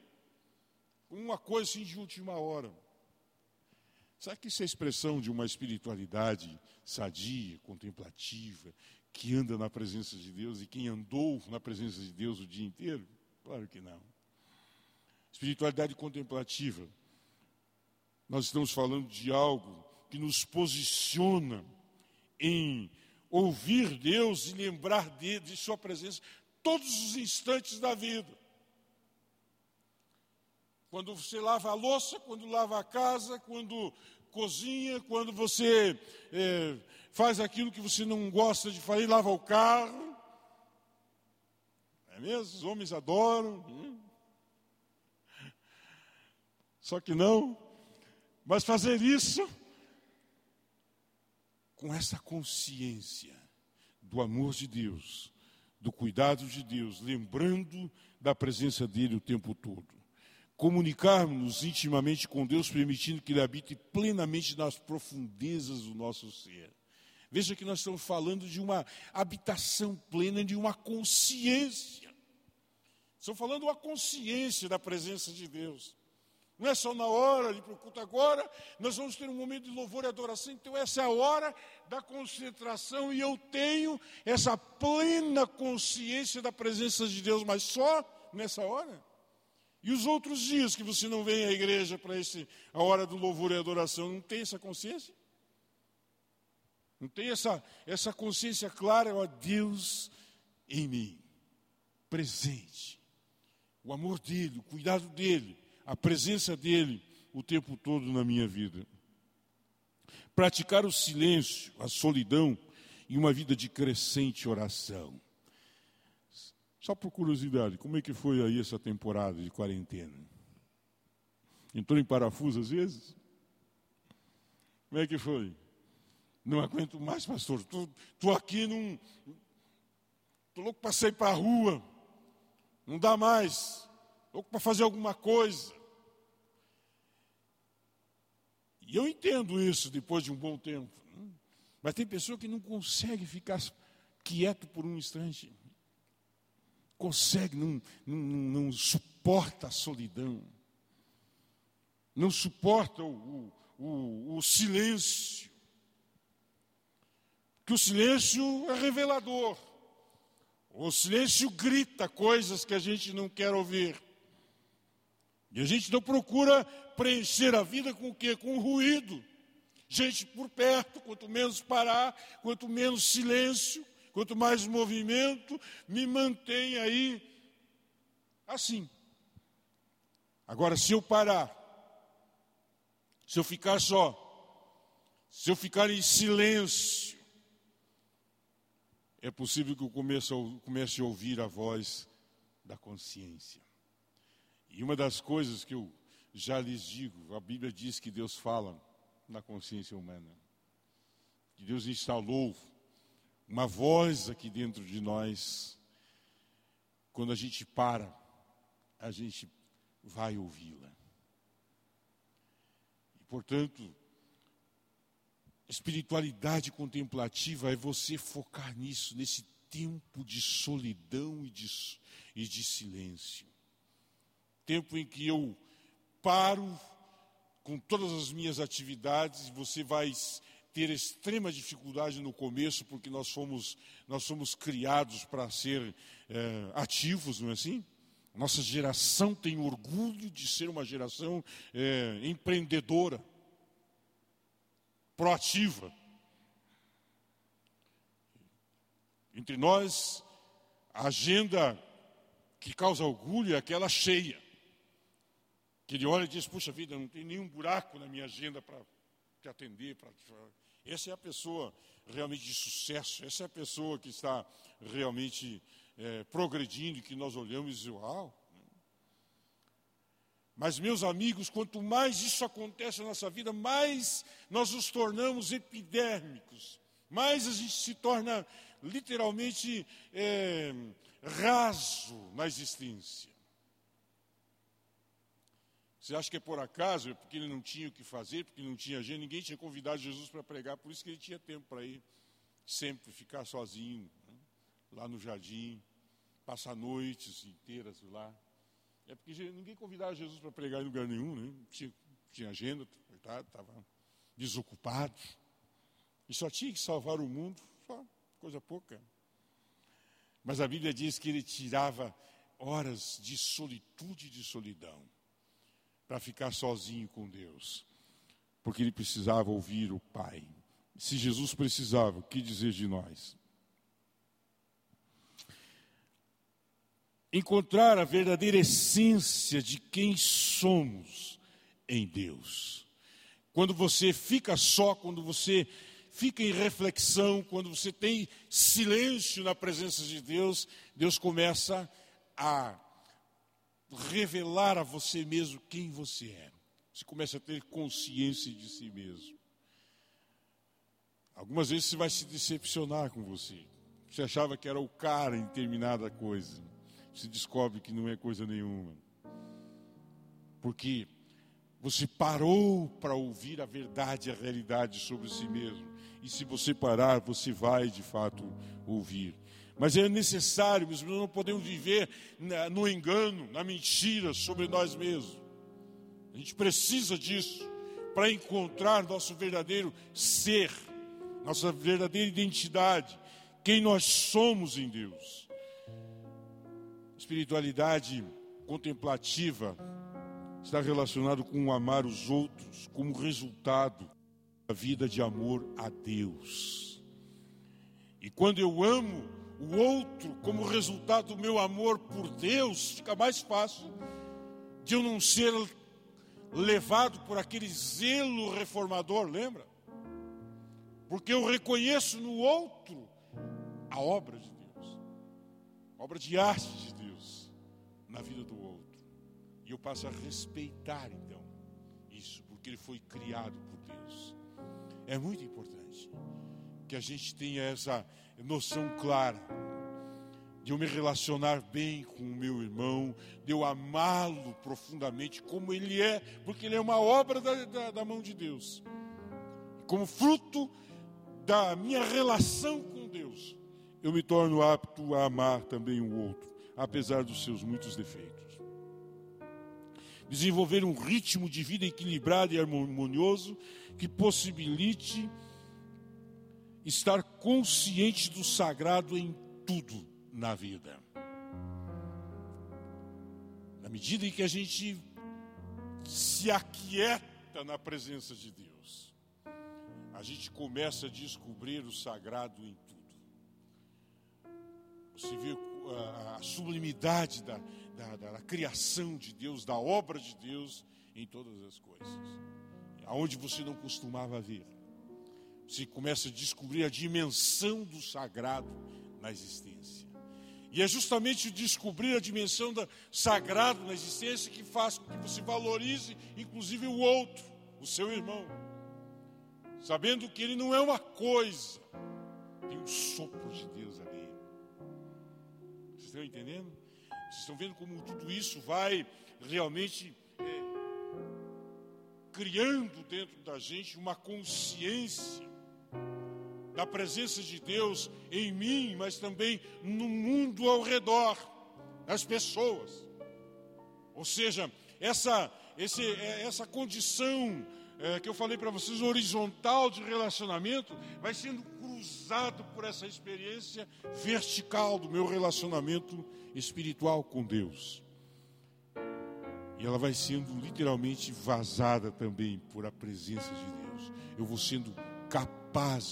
uma coisa assim de última hora. Sabe que isso é expressão de uma espiritualidade sadia, contemplativa, que anda na presença de Deus e quem andou na presença de Deus o dia inteiro? Claro que não. Espiritualidade contemplativa nós estamos falando de algo que nos posiciona em ouvir Deus e lembrar de, de Sua presença todos os instantes da vida. Quando você lava a louça, quando lava a casa, quando cozinha, quando você é, faz aquilo que você não gosta de fazer, lava o carro. É mesmo? Os homens adoram. Hum. Só que não. Mas fazer isso com essa consciência do amor de Deus, do cuidado de Deus, lembrando da presença dele o tempo todo. Comunicarmos intimamente com Deus, permitindo que Ele habite plenamente nas profundezas do nosso ser. Veja que nós estamos falando de uma habitação plena, de uma consciência. Estamos falando uma consciência da presença de Deus. Não é só na hora de para culto agora, nós vamos ter um momento de louvor e adoração, então essa é a hora da concentração e eu tenho essa plena consciência da presença de Deus, mas só nessa hora. E os outros dias que você não vem à igreja para a hora do louvor e adoração, não tem essa consciência? Não tem essa, essa consciência clara, ó Deus em mim, presente, o amor dele, o cuidado dele a presença dele o tempo todo na minha vida. Praticar o silêncio, a solidão e uma vida de crescente oração. Só por curiosidade, como é que foi aí essa temporada de quarentena? Entrou em parafuso às vezes? Como é que foi? Não aguento mais, pastor. Estou aqui num. Estou louco para sair para a rua. Não dá mais. Louco para fazer alguma coisa. E eu entendo isso depois de um bom tempo. Né? Mas tem pessoa que não consegue ficar quieto por um instante. Consegue, não, não, não suporta a solidão. Não suporta o, o, o silêncio. Que o silêncio é revelador. O silêncio grita coisas que a gente não quer ouvir. E a gente não procura preencher a vida com o quê? Com ruído. Gente por perto, quanto menos parar, quanto menos silêncio, quanto mais movimento, me mantém aí assim. Agora, se eu parar, se eu ficar só, se eu ficar em silêncio, é possível que eu comece a, comece a ouvir a voz da consciência. E uma das coisas que eu já lhes digo, a Bíblia diz que Deus fala na consciência humana. Que Deus instalou uma voz aqui dentro de nós. Quando a gente para, a gente vai ouvi-la. E, portanto, espiritualidade contemplativa é você focar nisso, nesse tempo de solidão e de, e de silêncio. Tempo em que eu paro com todas as minhas atividades, você vai ter extrema dificuldade no começo, porque nós fomos, nós somos criados para ser é, ativos, não é assim? Nossa geração tem orgulho de ser uma geração é, empreendedora, proativa. Entre nós, a agenda que causa orgulho é aquela cheia. Que ele olha e diz: Puxa vida, não tem nenhum buraco na minha agenda para te atender. Pra... Essa é a pessoa realmente de sucesso, essa é a pessoa que está realmente é, progredindo, que nós olhamos e Uau. Mas, meus amigos, quanto mais isso acontece na nossa vida, mais nós nos tornamos epidérmicos, mais a gente se torna literalmente é, raso na existência. Você acha que é por acaso, é porque ele não tinha o que fazer, porque não tinha gente, ninguém tinha convidado Jesus para pregar, por isso que ele tinha tempo para ir sempre ficar sozinho, né? lá no jardim, passar noites inteiras lá. É porque ninguém convidava Jesus para pregar em lugar nenhum, né? tinha, tinha agenda, coitado, estava desocupado. E só tinha que salvar o mundo, só coisa pouca. Mas a Bíblia diz que ele tirava horas de solitude e de solidão para ficar sozinho com Deus, porque ele precisava ouvir o Pai. Se Jesus precisava, o que dizer de nós? Encontrar a verdadeira essência de quem somos em Deus. Quando você fica só, quando você fica em reflexão, quando você tem silêncio na presença de Deus, Deus começa a revelar a você mesmo quem você é. Você começa a ter consciência de si mesmo. Algumas vezes você vai se decepcionar com você. Você achava que era o cara em determinada coisa. Você descobre que não é coisa nenhuma. Porque você parou para ouvir a verdade a realidade sobre si mesmo. E se você parar, você vai de fato ouvir. Mas é necessário, nós não podemos viver no engano, na mentira sobre nós mesmos. A gente precisa disso para encontrar nosso verdadeiro ser, nossa verdadeira identidade, quem nós somos em Deus. Espiritualidade contemplativa está relacionado com amar os outros como resultado da vida de amor a Deus. E quando eu amo o outro como resultado do meu amor por Deus, fica mais fácil de eu não ser levado por aquele zelo reformador, lembra? Porque eu reconheço no outro a obra de Deus, a obra de arte de Deus na vida do outro. E eu passo a respeitar então isso, porque ele foi criado por Deus. É muito importante que a gente tenha essa noção clara de eu me relacionar bem com o meu irmão, de eu amá-lo profundamente como ele é, porque ele é uma obra da, da, da mão de Deus. Como fruto da minha relação com Deus, eu me torno apto a amar também o outro, apesar dos seus muitos defeitos desenvolver um ritmo de vida equilibrado e harmonioso que possibilite estar consciente do sagrado em tudo na vida. Na medida em que a gente se aquieta na presença de Deus, a gente começa a descobrir o sagrado em tudo. Você vê a sublimidade da, da, da, criação de Deus, da obra de Deus em todas as coisas. Aonde você não costumava ver. Você começa a descobrir a dimensão do sagrado na existência. E é justamente descobrir a dimensão do sagrado na existência que faz com que você valorize, inclusive, o outro, o seu irmão. Sabendo que ele não é uma coisa, tem um sopro de Deus ali. Vocês estão entendendo? Vocês estão vendo como tudo isso vai realmente é, criando dentro da gente uma consciência da presença de Deus em mim, mas também no mundo ao redor, nas pessoas. Ou seja, essa, esse, é, essa condição é, que eu falei para vocês, horizontal de relacionamento, vai sendo cruzado por essa experiência vertical do meu relacionamento espiritual com Deus. E ela vai sendo literalmente vazada também por a presença de Deus. Eu vou sendo capaz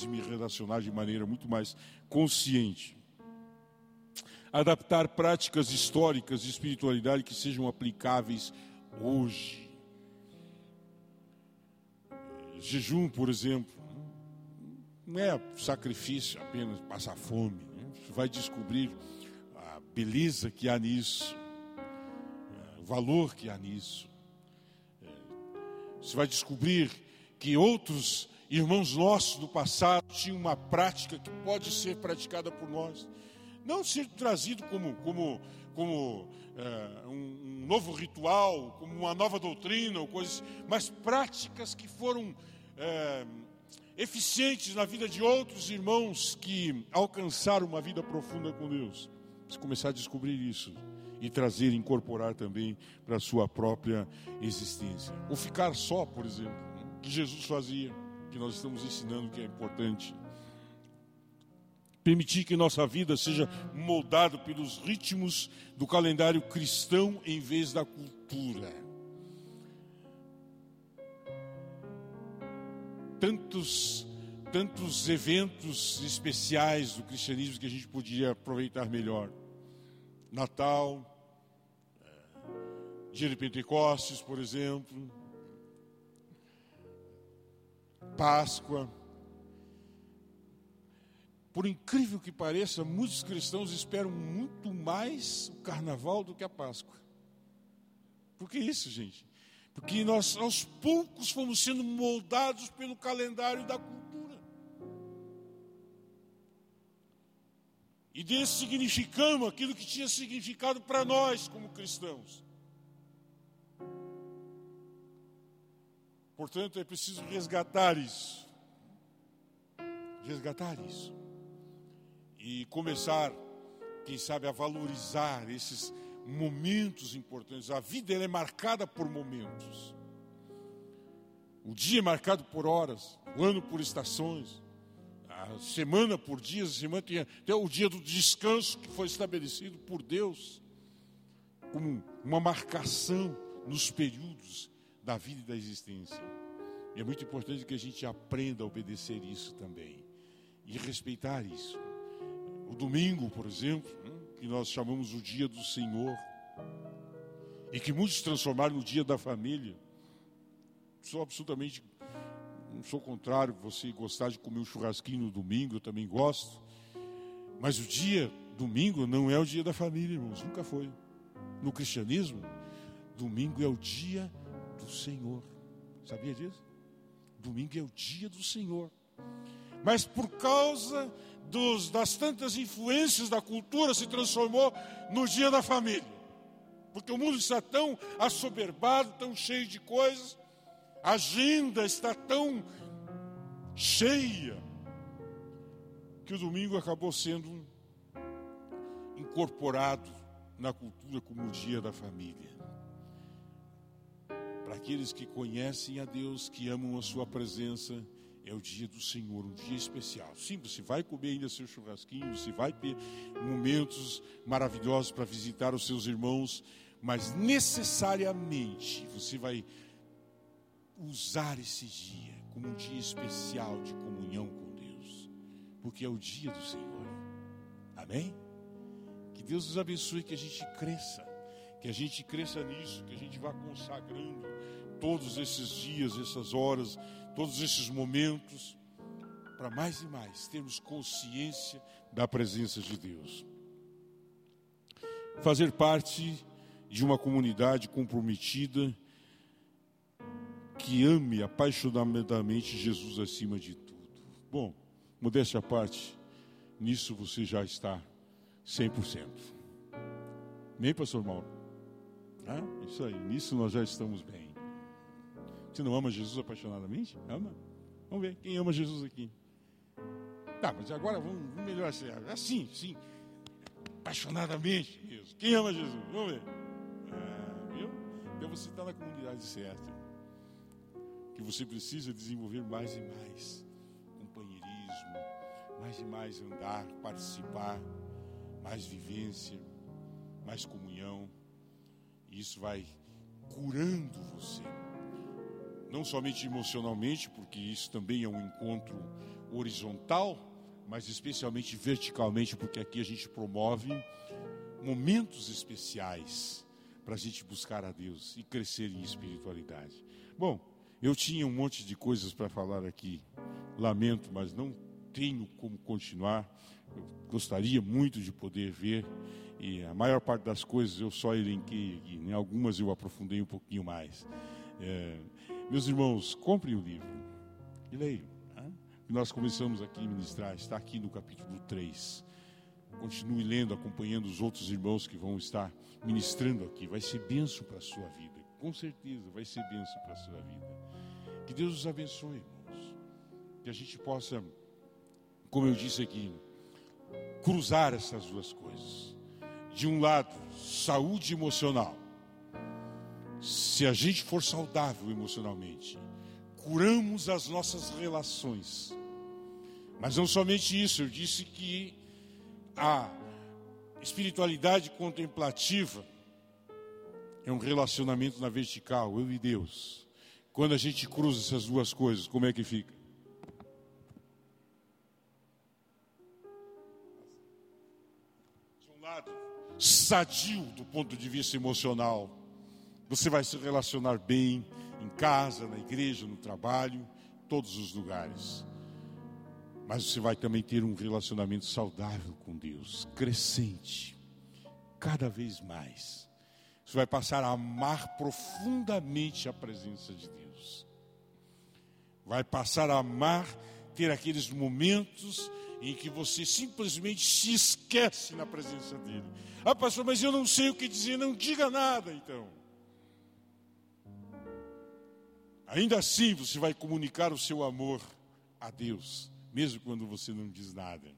de me relacionar de maneira muito mais consciente. Adaptar práticas históricas de espiritualidade que sejam aplicáveis hoje. Jejum, por exemplo, não é sacrifício apenas passar fome. Né? Você vai descobrir a beleza que há nisso, o valor que há nisso. É, você vai descobrir que outros irmãos nossos do passado tinham uma prática que pode ser praticada por nós. Não ser trazido como, como, como é, um, um, novo ritual, como uma nova doutrina ou coisas, mas práticas que foram é, eficientes na vida de outros irmãos que alcançaram uma vida profunda com Deus. Você começar a descobrir isso e trazer, incorporar também para a sua própria existência. Ou ficar só, por exemplo, que Jesus fazia que nós estamos ensinando que é importante. Permitir que nossa vida seja moldada pelos ritmos do calendário cristão em vez da cultura. Tantos, tantos eventos especiais do cristianismo que a gente podia aproveitar melhor. Natal, eh, Dia de Pentecostes, por exemplo, Páscoa. Por incrível que pareça, muitos cristãos esperam muito mais o carnaval do que a Páscoa. Por que isso, gente? Porque nós aos poucos fomos sendo moldados pelo calendário da cultura. E dessignificamos aquilo que tinha significado para nós como cristãos. Portanto, é preciso resgatar isso. Resgatar isso. E começar, quem sabe, a valorizar esses momentos importantes. A vida é marcada por momentos. O dia é marcado por horas, o ano por estações, a semana por dias, a semana tem até o dia do descanso que foi estabelecido por Deus como uma marcação nos períodos da vida e da existência. E é muito importante que a gente aprenda a obedecer isso também e respeitar isso. O domingo, por exemplo, né, que nós chamamos o dia do Senhor, e que muitos transformaram no dia da família. Sou absolutamente, não sou contrário, você gostar de comer um churrasquinho no domingo, eu também gosto. Mas o dia domingo não é o dia da família, irmãos, nunca foi. No cristianismo, domingo é o dia do Senhor. Sabia disso? Domingo é o dia do Senhor. Mas por causa dos, das tantas influências da cultura, se transformou no dia da família. Porque o mundo está tão assoberbado, tão cheio de coisas, a agenda está tão cheia, que o domingo acabou sendo incorporado na cultura como o dia da família para aqueles que conhecem a Deus, que amam a Sua presença, é o dia do Senhor, um dia especial. Sim, você vai comer ainda seu churrasquinho, você vai ter momentos maravilhosos para visitar os seus irmãos, mas necessariamente você vai usar esse dia como um dia especial de comunhão com Deus, porque é o dia do Senhor. Amém? Que Deus nos abençoe, que a gente cresça que a gente cresça nisso, que a gente vá consagrando todos esses dias, essas horas, todos esses momentos, para mais e mais termos consciência da presença de Deus. Fazer parte de uma comunidade comprometida que ame apaixonadamente Jesus acima de tudo. Bom, modéstia à parte, nisso você já está 100%. Nem, pastor Mauro? Ah, isso aí, nisso nós já estamos bem. Você não ama Jesus apaixonadamente? Ama? Vamos ver, quem ama Jesus aqui? Tá, mas agora vamos, vamos melhorar assim. Assim, sim. Apaixonadamente mesmo. Quem ama Jesus? Vamos ver. É, viu? Então você está na comunidade certa. Que você precisa desenvolver mais e mais companheirismo, mais e mais andar, participar, mais vivência, mais comunhão. Isso vai curando você. Não somente emocionalmente, porque isso também é um encontro horizontal, mas especialmente verticalmente, porque aqui a gente promove momentos especiais para a gente buscar a Deus e crescer em espiritualidade. Bom, eu tinha um monte de coisas para falar aqui, lamento, mas não tenho como continuar. Eu gostaria muito de poder ver, e a maior parte das coisas eu só elenquei aqui, em algumas eu aprofundei um pouquinho mais. É, meus irmãos, comprem o livro e leiam que nós começamos aqui a ministrar, está aqui no capítulo 3. Continue lendo, acompanhando os outros irmãos que vão estar ministrando aqui. Vai ser benção para a sua vida. Com certeza vai ser benção para a sua vida. Que Deus os abençoe, irmãos. Que a gente possa, como eu disse aqui, cruzar essas duas coisas. De um lado, saúde emocional. Se a gente for saudável emocionalmente, curamos as nossas relações. Mas não somente isso, eu disse que a espiritualidade contemplativa é um relacionamento na vertical, eu e Deus. Quando a gente cruza essas duas coisas, como é que fica? De um lado, sadio do ponto de vista emocional, você vai se relacionar bem, em casa, na igreja, no trabalho, todos os lugares. Mas você vai também ter um relacionamento saudável com Deus, crescente, cada vez mais. Você vai passar a amar profundamente a presença de Deus. Vai passar a amar, ter aqueles momentos em que você simplesmente se esquece na presença dele. Ah, pastor, mas eu não sei o que dizer, não diga nada então. Ainda assim você vai comunicar o seu amor a Deus, mesmo quando você não diz nada.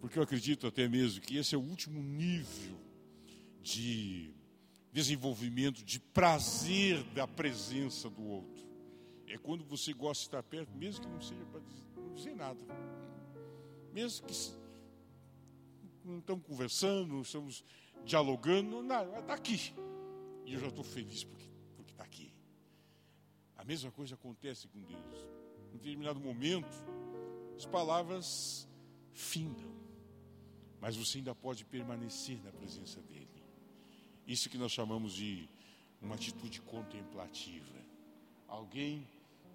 Porque eu acredito até mesmo que esse é o último nível de desenvolvimento, de prazer da presença do outro. É quando você gosta de estar perto, mesmo que não seja para dizer, dizer nada. Mesmo que não estamos conversando, não estamos dialogando, nada, está aqui. E eu já estou feliz porque a mesma coisa acontece com Deus. Em determinado momento, as palavras findam, mas você ainda pode permanecer na presença dEle. Isso que nós chamamos de uma atitude contemplativa. Alguém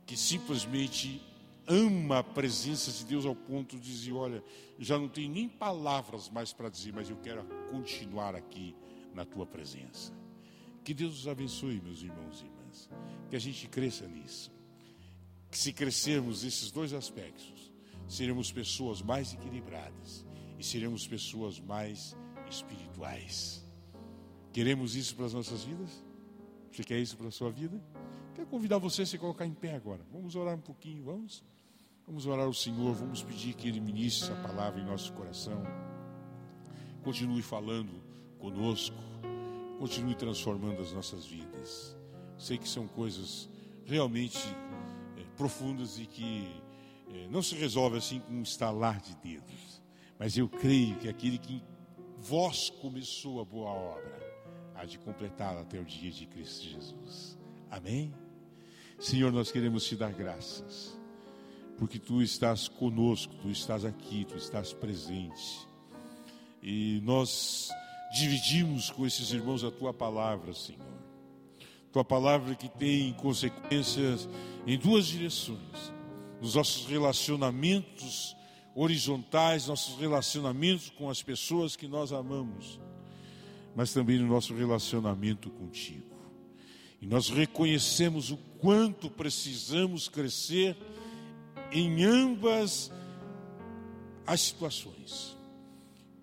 que simplesmente ama a presença de Deus ao ponto de dizer: Olha, já não tenho nem palavras mais para dizer, mas eu quero continuar aqui na tua presença. Que Deus os abençoe, meus irmãos e irmãs. Que a gente cresça nisso. Que se crescermos esses dois aspectos, seremos pessoas mais equilibradas e seremos pessoas mais espirituais. Queremos isso para as nossas vidas? Você quer isso para a sua vida? Quero convidar você a se colocar em pé agora. Vamos orar um pouquinho, vamos? Vamos orar ao Senhor, vamos pedir que Ele ministre essa palavra em nosso coração. Continue falando conosco continue transformando as nossas vidas. Sei que são coisas realmente é, profundas e que é, não se resolve assim com um estalar de dedos. Mas eu creio que aquele que vós começou a boa obra há de completá-la até o dia de Cristo Jesus. Amém? Senhor, nós queremos te dar graças, porque tu estás conosco, tu estás aqui, tu estás presente. E nós dividimos com esses irmãos a tua palavra, Senhor. Tua palavra que tem consequências em duas direções: nos nossos relacionamentos horizontais, nossos relacionamentos com as pessoas que nós amamos, mas também no nosso relacionamento contigo. E nós reconhecemos o quanto precisamos crescer em ambas as situações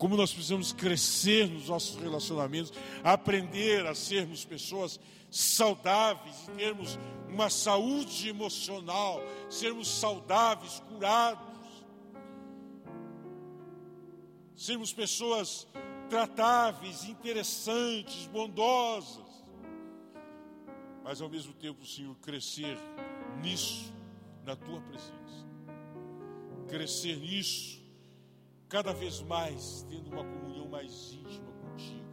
como nós precisamos crescer nos nossos relacionamentos, aprender a sermos pessoas saudáveis, termos uma saúde emocional, sermos saudáveis, curados. sermos pessoas tratáveis, interessantes, bondosas, mas ao mesmo tempo, Senhor, crescer nisso, na tua presença, crescer nisso, cada vez mais, tendo uma comunhão mais íntima contigo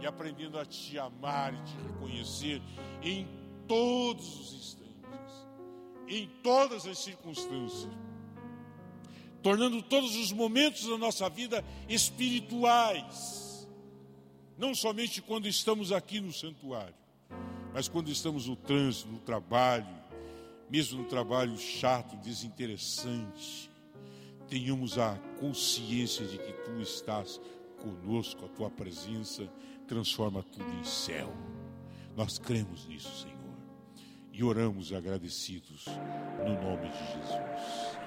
e aprendendo a te amar e te reconhecer em todos os instantes, em todas as circunstâncias tornando todos os momentos da nossa vida espirituais. Não somente quando estamos aqui no santuário, mas quando estamos no trânsito, no trabalho, mesmo no trabalho chato, desinteressante, tenhamos a consciência de que tu estás conosco, a tua presença transforma tudo em céu. Nós cremos nisso, Senhor, e oramos agradecidos no nome de Jesus.